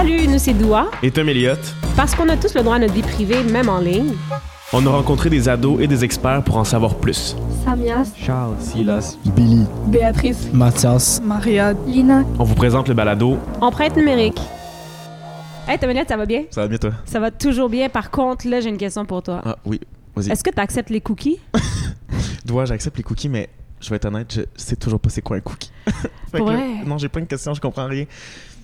Salut, nous c'est Doua. Et Tom Elliott. Parce qu'on a tous le droit à notre vie privée, même en ligne. On a rencontré des ados et des experts pour en savoir plus. Samias, Charles, Silas, Billy, Béatrice, Mathias, Maria, Lina. On vous présente le balado. Empreinte numérique. Hey, Tom Elliott, ça va bien? Ça va bien, toi? Ça va toujours bien. Par contre, là, j'ai une question pour toi. Ah oui, vas-y. Est-ce que tu acceptes les cookies? Dois, j'accepte les cookies, mais je vais être honnête, je sais toujours pas c'est quoi un cookie. Que vrai? non, j'ai plein de questions, je comprends rien.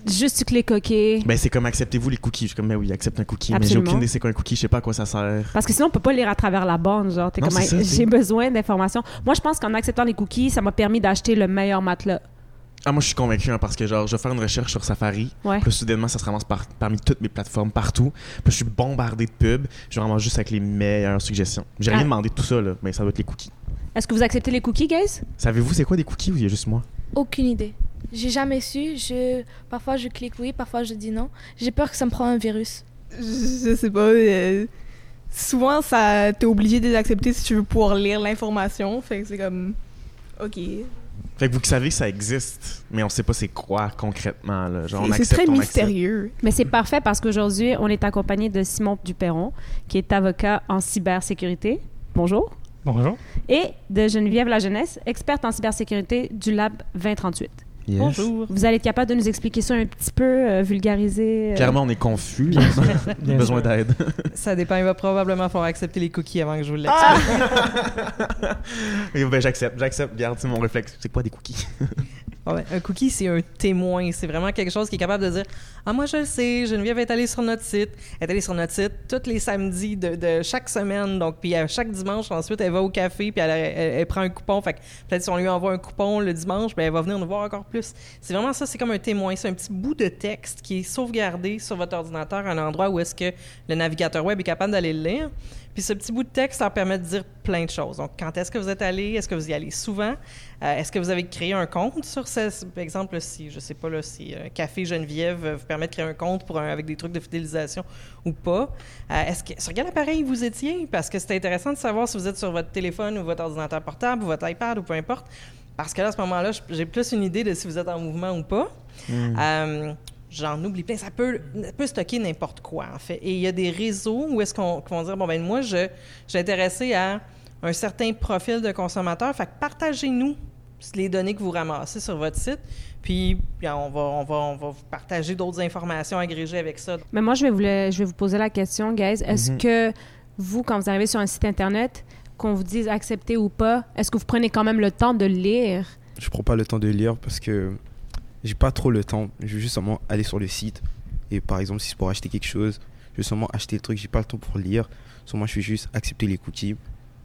Juste tu cliques OK. Ben, c'est comme acceptez-vous les cookies. Je suis comme, ben oui, accepte un cookie. Mais j'ai Absolument. aucune idée c'est quoi un cookie, je sais pas à quoi ça sert. Parce que sinon, on peut pas lire à travers la bande. Genre, t'es comme, j'ai besoin d'informations. Moi, je pense qu'en acceptant les cookies, ça m'a permis d'acheter le meilleur matelas. Ah, moi, je suis convaincu hein, parce que, genre, je vais faire une recherche sur Safari. Ouais. Puis soudainement, ça se ramasse par- parmi toutes mes plateformes, partout. Puis je suis bombardé de pubs. Je ramasse juste avec les meilleures suggestions. J'ai rien Ah. demandé de tout ça, là, mais ça doit être les cookies. Est-ce que vous acceptez les cookies, guys? Savez-vous c'est quoi des cookies ou il y a juste moi? Aucune idée. J'ai jamais su. Je... Parfois je clique oui, parfois je dis non. J'ai peur que ça me prenne un virus. je, je sais pas. euh, souvent, ça t'es obligé de les accepter si tu veux pouvoir lire l'information. Fait que c'est comme. Ok. Fait que vous savez que ça existe, mais on sait pas c'est quoi concrètement. Là. Genre, on C'est- très on accepte. mystérieux. Mais c'est parfait parce qu'aujourd'hui, on est accompagné de Simon Duperron, qui est avocat en cybersécurité. Bonjour. Bonjour. Et de Geneviève La Jeunesse, experte en cybersécurité du Lab 2038. Yes. Bonjour. Vous allez être capable de nous expliquer ça un petit peu, euh, vulgariser. euh, Clairement, on est confus. Bien sûr. Bien Besoin d'aide. Ça dépend, il va probablement falloir accepter les cookies avant que je vous l'explique. Et ben, j'accepte, j'accepte. Garde, c'est mon réflexe. C'est quoi des cookies? Ah un cookie, c'est un témoin. C'est vraiment quelque chose qui est capable de dire Ah, moi, je le sais, Geneviève est allée sur notre site. Elle est allée sur notre site tous les samedis de, chaque semaine. Donc, puis à chaque dimanche, ensuite, elle va au café, puis elle, prend un coupon. Fait peut-être si on lui envoie un coupon le dimanche, ben, elle va venir nous voir encore plus. C'est vraiment ça, c'est comme un témoin. C'est un petit bout de texte qui est sauvegardé sur votre ordinateur à un endroit où est-ce que le navigateur web est capable d'aller le lire. Puis ce petit bout de texte leur permet de dire plein de choses. Donc, quand est-ce que vous êtes allé? Est-ce que vous y allez souvent? Euh, est-ce que vous avez créé un compte sur ce... Par exemple, si, je sais pas, là, si euh, Café Geneviève euh, vous permet de créer un compte pour un- avec des trucs de fidélisation ou pas? Euh, est-ce que, sur quel appareil vous étiez? Parce que c'est intéressant de savoir si vous êtes sur votre téléphone ou votre ordinateur portable ou votre iPad ou peu importe. Parce que là, à ce moment-là, j'ai plus une idée de si vous êtes en mouvement ou pas. Euh, J'en oublie plein. Ça peut, ça peut stocker n'importe quoi, en fait. Et il y a des réseaux où est-ce qu'on qui vont dire, bon, ben moi, je, je suis intéressé à un certain profil de consommateur. Fait que partagez-nous les données que vous ramassez sur votre site. Puis, bien, on va, on va, on va vous partager d'autres informations agrégées avec ça. Mais moi, je vais vous, le- je vais vous poser la question, guys. Est-ce Mhm. que vous, quand vous arrivez sur un site Internet, qu'on vous dise accepter ou pas, est-ce que vous prenez quand même le temps de lire? Je prends pas le temps de lire parce que j'ai pas trop le temps. Je veux juste seulement aller sur le site et par exemple si c'est pour acheter quelque chose, je veux seulement acheter le truc, j'ai pas le temps pour lire. Sur moi, je fais juste accepter les cookies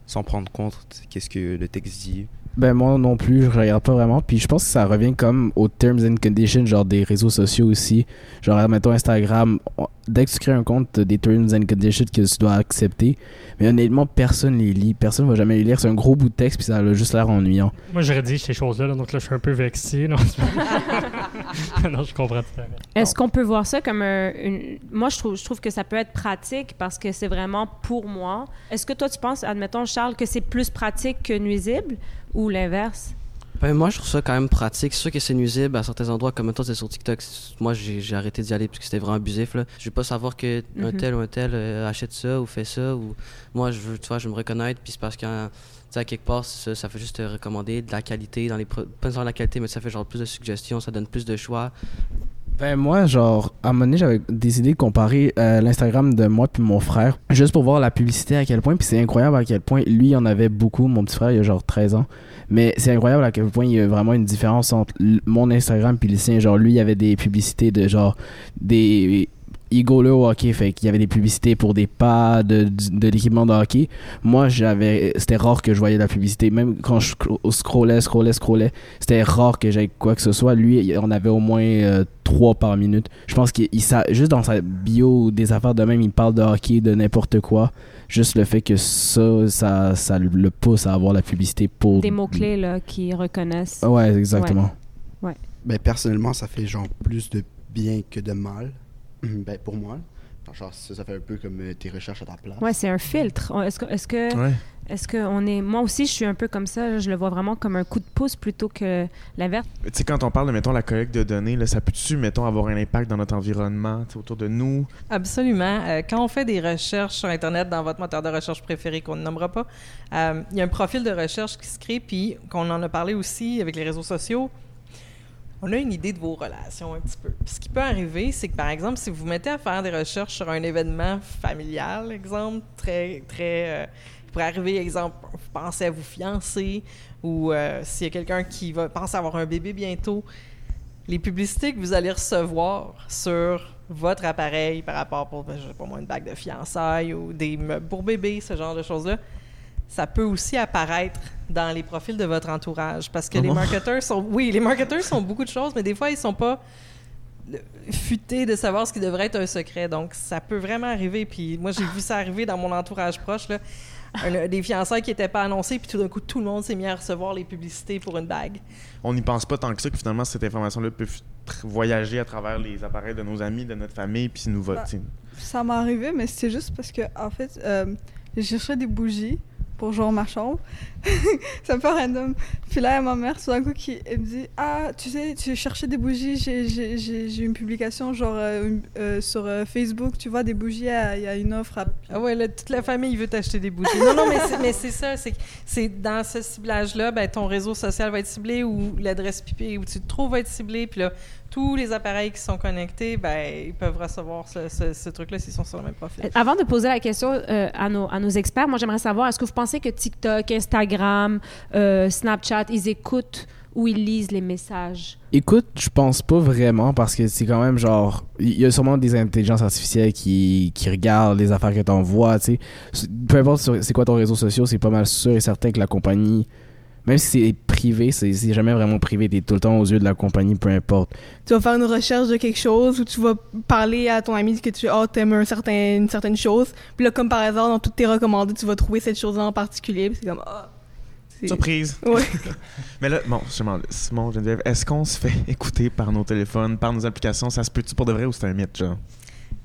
sans prendre compte qu'est-ce que le texte dit. Ben moi non plus, je regarde pas vraiment. Puis je pense que ça revient comme aux terms and conditions, genre des réseaux sociaux aussi. Genre, admettons Instagram, dès que tu crées un compte, t'as des terms and conditions que tu dois accepter. Mais honnêtement, personne les lit. Personne va jamais les lire. C'est un gros bout de texte, puis ça a juste l'air ennuyant. Moi, je rédige ces choses-là, là, donc là, je suis un peu vexé. Non, non je comprends tout à fait. Est-ce qu'on peut voir ça comme un- une... Moi, je trouve, je trouve que ça peut être pratique parce que c'est vraiment pour moi. Est-ce que toi, tu penses, admettons, Charles, que c'est plus pratique que nuisible? Ou l'inverse? Ben, moi, je trouve ça quand même pratique. C'est sûr que c'est nuisible à certains endroits, comme mettons, c'est sur TikTok. Moi, j'ai arrêté d'y aller parce que c'était vraiment abusif. Là. Je veux pas savoir que un Mhm. tel ou un tel euh, achète ça ou fait ça. Ou... Moi, je veux, tu vois, je veux me reconnaître. Puis c'est parce que, tu sais, à quelque part, ça, ça fait juste te recommander de la qualité dans les Pas nécessairement la qualité, mais ça fait genre plus de suggestions, ça donne plus de choix. Ben moi, genre, à un moment donné, j'avais décidé de comparer euh, l'Instagram de moi puis mon frère, juste pour voir la publicité à quel point, puis c'est incroyable à quel point lui il en avait beaucoup, mon petit frère il a genre 13 ans, mais c'est incroyable à quel point il y a vraiment une différence entre mon Instagram puis le sien, genre lui il y avait des publicités de genre des il au hockey, fait qu'il y avait des publicités pour des pas de, de l'équipement de hockey. Moi, j'avais, c'était rare que je voyais la publicité. Même quand je scro- scrollais, scrollais, scrollais, c'était rare que j'aie quoi que ce soit. Lui, il en avait au moins euh, trois par minute. Je pense qu'il il sa- juste dans sa bio ou des affaires de même, il parle de hockey, de n'importe quoi. Juste le fait que ça, ça, ça le pousse à avoir la publicité pour. Des mots-clés là, qui reconnaissent. Ouais, exactement. Ben, personnellement, ça fait genre plus de bien que de mal. Ben, pour moi. Genre, ça, ça fait un peu comme euh, tes recherches à ta place. Ouais, c'est un filtre. On- Est-ce que, est-ce que, Ouais. est-ce que on est, moi aussi, je suis un peu comme ça. Je le vois vraiment comme un coup de pouce plutôt que l'inverse. Tu sais, quand on parle de, mettons, la collecte de données, là, ça peut-tu, mettons, avoir un impact dans notre environnement, autour de nous? Absolument. Euh, quand on fait des recherches sur Internet dans votre moteur de recherche préféré qu'on ne nommera pas, euh, il y a un profil de recherche qui se crée, puis qu'on en a parlé aussi avec les réseaux sociaux. On a une idée de vos relations un petit peu. Ce qui peut arriver, c'est que par exemple, si vous vous mettez à faire des recherches sur un événement familial, exemple, très, très. euh, il pourrait arriver, exemple, vous pensez à vous fiancer, ou euh, s'il y a quelqu'un qui va pense avoir un bébé bientôt, les publicités que vous allez recevoir sur votre appareil par rapport pour, je moi, une bague de fiançailles ou des meubles pour bébé, ce genre de choses-là, ça peut aussi apparaître dans les profils de votre entourage. Parce que Ah les bon? marketeurs sont... Oui, les marketeurs sont beaucoup de choses, mais des fois, ils sont pas euh, futés de savoir ce qui devrait être un secret. Donc, ça peut vraiment arriver. Puis moi, j'ai vu ça arriver dans mon entourage proche, là. Un- des fiançailles qui n'étaient pas annoncées, puis tout d'un coup, tout le monde s'est mis à recevoir les publicités pour une bague. On n'y pense pas tant que ça que finalement, cette information-là peut voyager à travers les appareils de nos amis, de notre famille, puis nous va. Bah. tu sais. Ça m'est arrivé, mais c'était juste parce que, en fait, euh, je cherchais des bougies pour genre ma chambre. c'est un peu random. Puis là, ma mère, tout d'un coup, qui elle me dit Ah, tu sais, tu cherchais des bougies, j'ai- une publication genre euh, euh, sur euh, Facebook, tu vois, des bougies, il y a une offre. Ah ouais, là, toute la famille veut t'acheter des bougies. Non, non, mais c'est, ça. C'est, dans ce ciblage-là, ben, ton réseau social va être ciblé ou l'adresse pipée où tu te trouves va être ciblé. Puis là, tous les appareils qui sont connectés, ben, ils peuvent recevoir ce, ce- ce truc-là s'ils sont sur le même profil. Avant de poser la question euh, à, nos, à nos experts, moi, j'aimerais savoir, est-ce que vous pensez que TikTok, Instagram, euh, Snapchat, ils écoutent ou ils lisent les messages? Écoute, je pense pas vraiment parce que c'est quand même genre. Il y a sûrement des intelligences artificielles qui, qui regardent les affaires que t'envoies, tu sais. Peu importe c'est quoi ton réseau social, c'est pas mal sûr et certain que la compagnie. Même si c'est privé, c'est jamais vraiment privé. T'es tout le temps aux yeux de la compagnie, peu importe. Tu vas faire une recherche de quelque chose ou tu vas parler à ton ami que tu oh, aimes un certain, une certaine chose. Puis là, comme par hasard, dans toutes tes recommandées, tu vas trouver cette chose-là en particulier. Puis c'est comme Ah. c'est- Surprise! Ouais. Mais là, bon, je demande, Simon, Geneviève, est-ce qu'on se fait écouter par nos téléphones, par nos applications? Ça se peut-tu pour de vrai ou c'est un mythe, genre?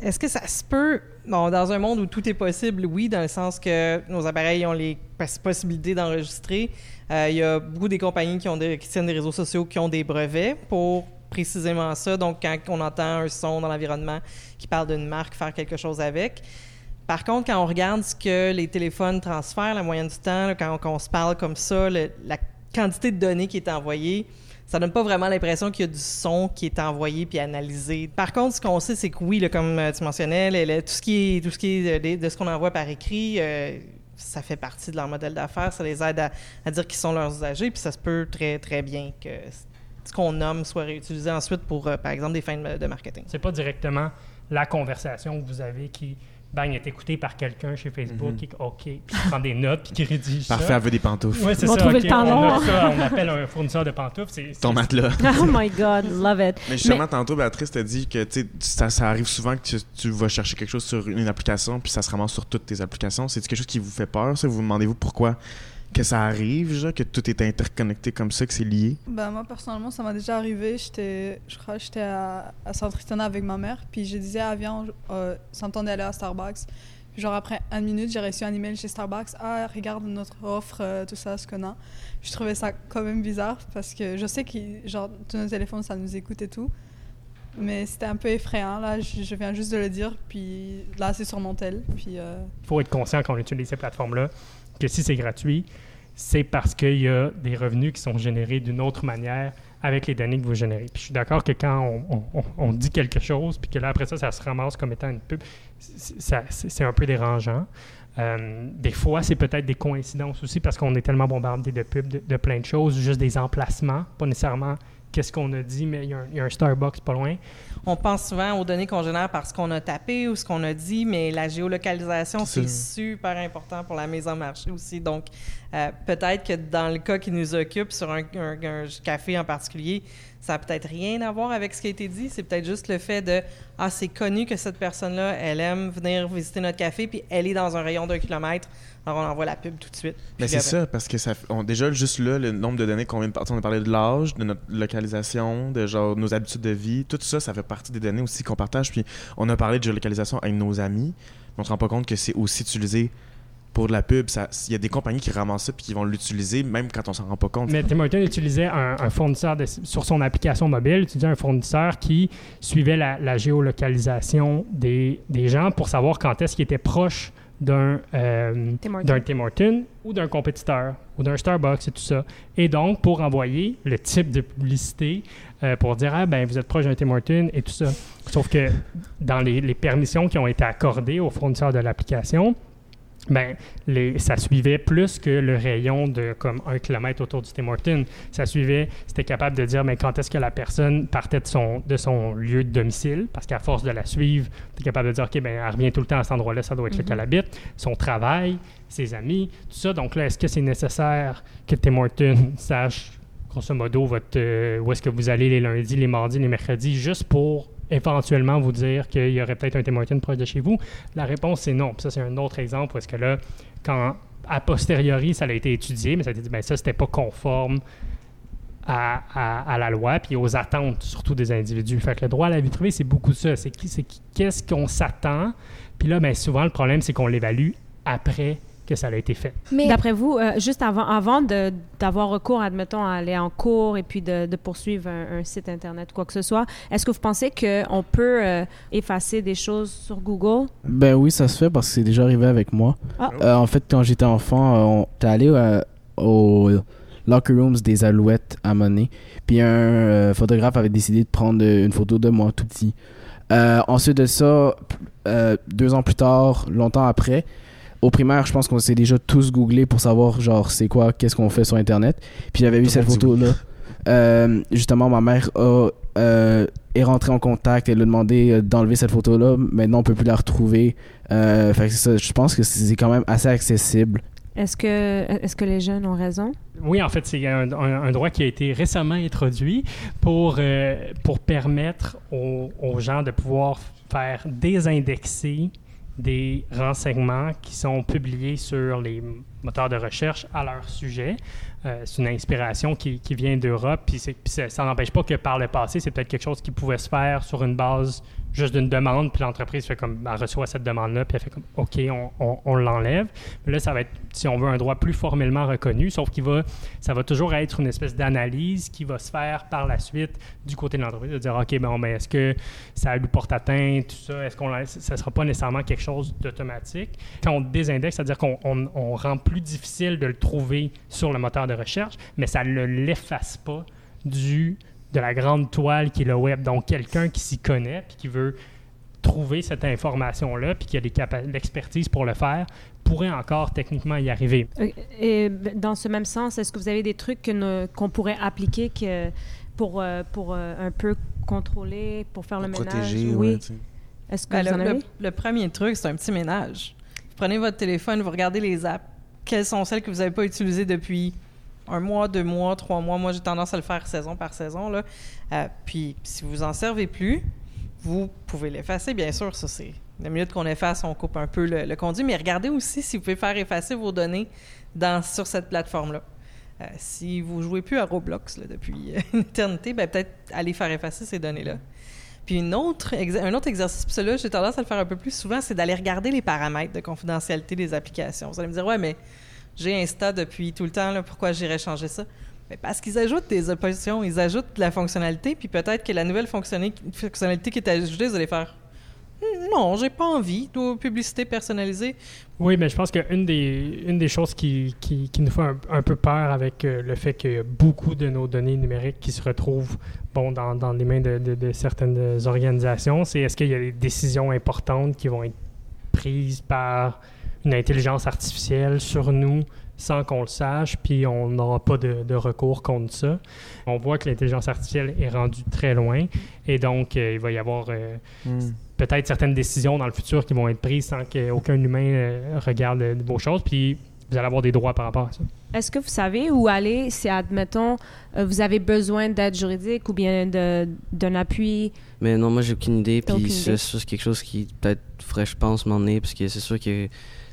Est-ce que ça se peut, bon, dans un monde où tout est possible, oui, dans le sens que nos appareils ont les poss- possibilités d'enregistrer. Euh, Il y a beaucoup des compagnies qui, ont qui tiennent des réseaux sociaux qui ont des brevets pour précisément ça. Donc, quand on entend un son dans l'environnement qui parle d'une marque, faire quelque chose avec. Par contre, quand on regarde ce que les téléphones transfèrent, la moyenne du temps, quand, on, se parle comme ça, la quantité de données qui est envoyée, ça donne pas vraiment l'impression qu'il y a du son qui est envoyé puis analysé. Par contre, ce qu'on sait, c'est que oui, comme euh, tu mentionnais, tout ce qui est, tout ce qui euh, de, ce qu'on envoie par écrit, euh, ça fait partie de leur modèle d'affaires. Ça les aide à, dire qui sont leurs usagers, puis ça se peut très, très bien que ce qu'on nomme soit réutilisé ensuite pour, par exemple, des fins de, de marketing. C'est pas directement la conversation que vous avez qui bang est écoutée par quelqu'un chez Facebook Mhm. qui OK, puis qui prend des notes puis qui rédige ça. Parfait, elle veut des pantoufles. Ouais, c'est ça. le temps on, a ça, on appelle un fournisseur de pantoufles. C'est, Ton matelas. Oh my God, love it. Mais justement, tantôt, Béatrice t'a dit que ça, ça arrive souvent que tu, tu vas chercher quelque chose sur une application, puis ça se ramasse sur toutes tes applications. C'est quelque chose qui vous fait peur, ça? Vous vous demandez-vous pourquoi que ça arrive, genre, que tout est interconnecté comme ça, que c'est lié? Ben, moi, personnellement, ça m'a déjà arrivé. J'étais, je crois que j'étais à, à Saint-Tristan avec ma mère. Puis je disais, ah, viens, on euh, d'aller à Starbucks. Puis genre, après une minute, j'ai reçu un email chez Starbucks. Ah, regarde notre offre, euh, tout ça, ce qu'on a. Je trouvais ça quand même bizarre parce que je sais que, genre, tous nos téléphones, ça nous écoute et tout. Mais c'était un peu effrayant, là. Je, je viens juste de le dire. Puis là, c'est sur mon tel. Puis. euh, Il faut être conscient quand on utilise ces plateformes-là que si c'est gratuit, c'est parce qu'il y a des revenus qui sont générés d'une autre manière avec les données que vous générez. Puis je suis d'accord que quand on, dit quelque chose, puis que là, après ça, ça se ramasse comme étant une pub, c'est un peu dérangeant. Euh, des fois, c'est peut-être des coïncidences aussi parce qu'on est tellement bombardé de pubs, de, de plein de choses, juste des emplacements, pas nécessairement qu'est-ce qu'on a dit, mais il y, a un- il y a un Starbucks pas loin. On pense souvent aux données qu'on génère par ce qu'on a tapé ou ce qu'on a dit, mais la géolocalisation, C'est super important pour la mise en marché aussi. Donc, euh, peut-être que dans le cas qui nous occupe, sur un, un- un café en particulier, Ça a peut-être rien à voir avec ce qui a été dit. C'est peut-être juste le fait de Ah, c'est connu que cette personne-là, elle aime venir visiter notre café, puis elle est dans un rayon d'un kilomètre. Alors, on envoie la pub tout de suite. Mais c'est ça, parce que ça, on, déjà, juste là, le nombre de données qu'on vient de partir, on a parlé de l'âge, de notre localisation, de genre nos habitudes de vie, tout ça, ça fait partie des données aussi qu'on partage. Puis on a parlé de géolocalisation avec nos amis, mais on se rend pas compte que c'est aussi utilisé pour de la pub. Il y a des compagnies qui ramassent ça puis qui vont l'utiliser même quand on s'en rend pas compte. Mais Tim Hortons utilisait un, un fournisseur de- sur son application mobile, utilisait un fournisseur qui suivait la, la géolocalisation des, des gens pour savoir quand est-ce qu'ils étaient proches d'un euh, Tim ou d'un compétiteur ou d'un Starbucks et tout ça. Et donc, pour envoyer le type de publicité euh, pour dire Ah, ben, vous êtes proche d'un Tim Hortons et tout ça. Sauf que dans les, les permissions qui ont été accordées aux fournisseurs de l'application, ben, les, ça suivait plus que le rayon de comme un kilomètre autour du Tim Hortons. Ça suivait, c'était capable de dire mais quand est-ce que la personne partait de son, de son lieu de domicile, parce qu'à force de la suivre, tu es capable de dire OK, ben, elle revient tout le temps à cet endroit-là, ça doit être là qu'elle habite, son travail, ses amis, tout ça. Donc là, est-ce que c'est nécessaire que Tim Hortons sache, grosso modo, votre, euh, où est-ce que vous allez les lundis, les mardis, les mercredis, juste pour éventuellement vous dire qu'il y aurait peut-être un Tim Hortons proche de chez vous? La réponse, c'est non. Puis ça, c'est un autre exemple est-ce que là, quand a posteriori, ça a été étudié, mais ça a été dit, ben ça, c'était pas conforme à, à- la loi, puis aux attentes, surtout des individus. Fait que le droit à la vie privée, c'est beaucoup ça. C'est qu'est-ce qu'on s'attend? Puis là, ben, souvent, le problème, c'est qu'on l'évalue après que ça a été fait. Mais D'après vous, euh, juste avant, avant de- d'avoir recours, admettons, à aller en cours et puis de, de poursuivre un, un site Internet ou quoi que ce soit, est-ce que vous pensez qu'on peut euh, effacer des choses sur Google? Ben oui, ça se fait parce que c'est déjà arrivé avec moi. Ah. Euh, en fait, quand j'étais enfant, on était allé euh, au locker rooms des Alouettes à Monet. Puis un euh, photographe avait décidé de prendre une photo de moi tout petit. Euh, ensuite de ça, euh, deux ans plus tard, longtemps après, au primaire, je pense qu'on s'est déjà tous googlé pour savoir genre c'est quoi, qu'est-ce qu'on fait sur Internet. Puis j'avais vu cette monde dit photo là. Euh, justement, ma mère a, euh, est rentrée en contact. Elle a demandé euh, d'enlever cette photo-là. Maintenant, on peut plus la retrouver. Euh, fait que ça, je pense que c'est quand même assez accessible. Est-ce que, est que les jeunes ont raison? Oui, en fait, c'est un, un- un droit qui a été récemment introduit pour, euh, pour permettre aux, aux gens de pouvoir faire désindexer des renseignements qui sont publiés sur les moteurs de recherche à leur sujet. Euh, c'est une inspiration qui, qui vient d'Europe, puis, ça, ça n'empêche pas que par le passé, c'est peut-être quelque chose qui pouvait se faire sur une base juste d'une demande, puis l'entreprise fait comme, elle reçoit cette demande-là, puis elle fait comme, OK, on, on- l'enlève. Là, ça va être, si on veut, un droit plus formellement reconnu, sauf qu'il va, ça va toujours être une espèce d'analyse qui va se faire par la suite du côté de l'entreprise, de dire, OK, bon, mais est-ce que ça lui porte atteinte, tout ça, est-ce qu'on, ça sera pas nécessairement quelque chose d'automatique. Quand on désindexe, c'est-à-dire qu'on on- on rend plus difficile de le trouver sur le moteur de recherche, mais ça ne l'efface pas du de la grande toile qui est le web. Donc, quelqu'un qui s'y connaît puis qui veut trouver cette information-là puis qui a l'expertise pour le faire pourrait encore techniquement y arriver. Euh, Et dans ce même sens, est-ce que vous avez des trucs qu'on pourrait appliquer que, pour, euh, pour euh, un peu contrôler, pour faire le ménage? protéger, oui. ouais, tu sais. Est-ce que Ben, vous le, en le- avez? le premier truc, c'est un petit ménage. Vous prenez votre téléphone, vous regardez les apps. Quelles sont celles que vous n'avez pas utilisées depuis un mois, deux mois, trois mois? Moi, j'ai tendance à le faire saison par saison. Là. Euh, puis, si vous en servez plus, vous pouvez l'effacer, bien sûr. Ça, c'est la minute qu'on efface, on coupe un peu le, le conduit. Mais regardez aussi si vous pouvez faire effacer vos données dans, sur cette plateforme-là. Euh, si vous jouez plus à Roblox depuis euh, une éternité, ben, peut-être aller faire effacer ces données-là. Puis une autre un autre exercice, puis celui-là, j'ai tendance à le faire un peu plus souvent, c'est d'aller regarder les paramètres de confidentialité des applications. Vous allez me dire, ouais, mais j'ai Insta depuis tout le temps, pourquoi j'irais changer ça? Mais parce qu'ils ajoutent des options, ils ajoutent de la fonctionnalité, puis peut-être que la nouvelle fonctionnali- fonctionnalité qui est ajoutée, vous allez faire, Hmm, non, j'ai pas envie de publicité personnalisée. Oui, mais je pense qu'une des, une des choses qui, nous fait un, peu peur avec euh, le fait qu'il y a beaucoup de nos données numériques qui se retrouvent bon, dans, les mains de certaines organisations, c'est est-ce qu'il y a des décisions importantes qui vont être prises par une intelligence artificielle sur nous sans qu'on le sache, puis on n'aura pas de, de recours contre ça. On voit que l'intelligence artificielle est rendue très loin, et donc euh, il va y avoir... euh, Hmm. peut-être certaines décisions dans le futur qui vont être prises sans qu'aucun humain euh, regarde euh, vos choses, puis vous allez avoir des droits par rapport à ça. Est-ce que vous savez où aller si, admettons, vous avez besoin d'aide juridique ou bien de- d'un appui? Mais non, moi, j'ai aucune idée. Puis c'est quelque chose qui, peut-être, ferait, je pense, m'emmener. Parce que c'est sûr que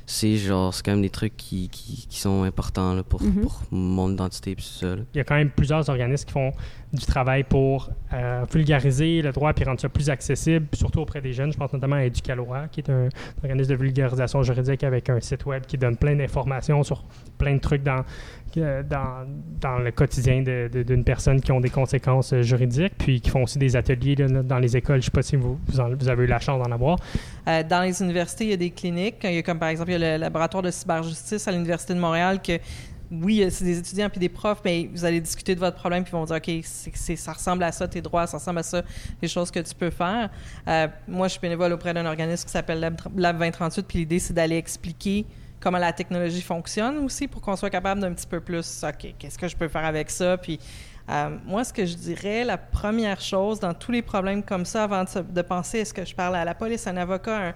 c'est genre, c'est quand même des trucs qui, qui, qui sont importants là, pour, Mhm. pour mon identité. Puis tout ça. là. Il y a quand même plusieurs organismes qui font du travail pour euh, vulgariser le droit puis rendre ça plus accessible, surtout auprès des jeunes. Je pense notamment à Educaloa, qui est un organisme de vulgarisation juridique avec un site web qui donne plein d'informations sur plein de trucs dans, dans, le quotidien d'une personne qui ont des conséquences juridiques, puis qui font aussi des ateliers dans les écoles. Je ne sais pas si vous, avez eu la chance d'en avoir. Euh, dans les universités, il y a des cliniques. Il y a comme par exemple, le laboratoire de cyberjustice à l'Université de Montréal que oui, c'est des étudiants puis des profs, mais vous allez discuter de votre problème puis ils vont dire, OK, ça ressemble à ça, tes droits, ça ressemble à ça, les choses que tu peux faire. Euh, moi, je suis bénévole auprès d'un organisme qui s'appelle Lab, Lab 2038, puis l'idée, c'est d'aller expliquer comment la technologie fonctionne aussi pour qu'on soit capable d'un petit peu plus, OK, qu'est-ce que je peux faire avec ça? Puis euh, moi, ce que je dirais, la première chose dans tous les problèmes comme ça, avant de, se- de penser est-ce que je parle à la police, un avocat, un,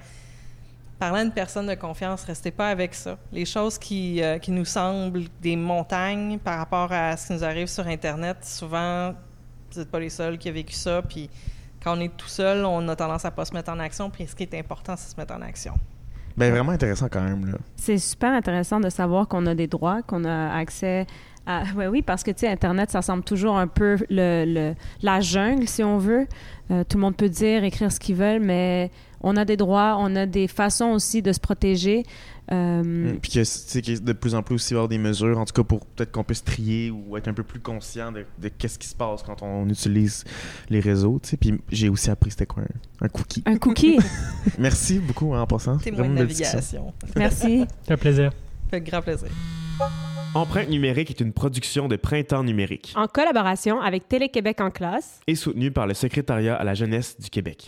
parlant à une personne de confiance, restez pas avec ça. Les choses qui, euh, qui nous semblent des montagnes par rapport à ce qui nous arrive sur Internet, souvent, vous n'êtes pas les seuls qui ont vécu ça. Puis quand on est tout seul, on a tendance à pas se mettre en action. Puis ce qui est important, c'est se mettre en action. Ben, vraiment intéressant quand même. C'est super intéressant de savoir qu'on a des droits, qu'on a accès Ouais, oui, parce que, tu sais, Internet, ça semble toujours un peu le, le- la jungle, si on veut. Euh, tout le monde peut dire, écrire ce qu'ils veulent, mais on a des droits, on a des façons aussi de se protéger. Euh, Mm. Puis que, de plus en plus aussi avoir des mesures, en tout cas pour peut-être qu'on puisse trier ou être un peu plus conscient de, de qu'est-ce qui se passe quand on utilise les réseaux, tu sais. Puis j'ai aussi appris c'était quoi un, un cookie. Un cookie? Merci beaucoup hein, en passant. Témoin de navigation. Merci. C'est un plaisir. Fait grand plaisir. Empreinte numérique est une production de Printemps numérique En collaboration avec Télé-Québec en classe. et soutenue par le Secrétariat à la jeunesse du Québec.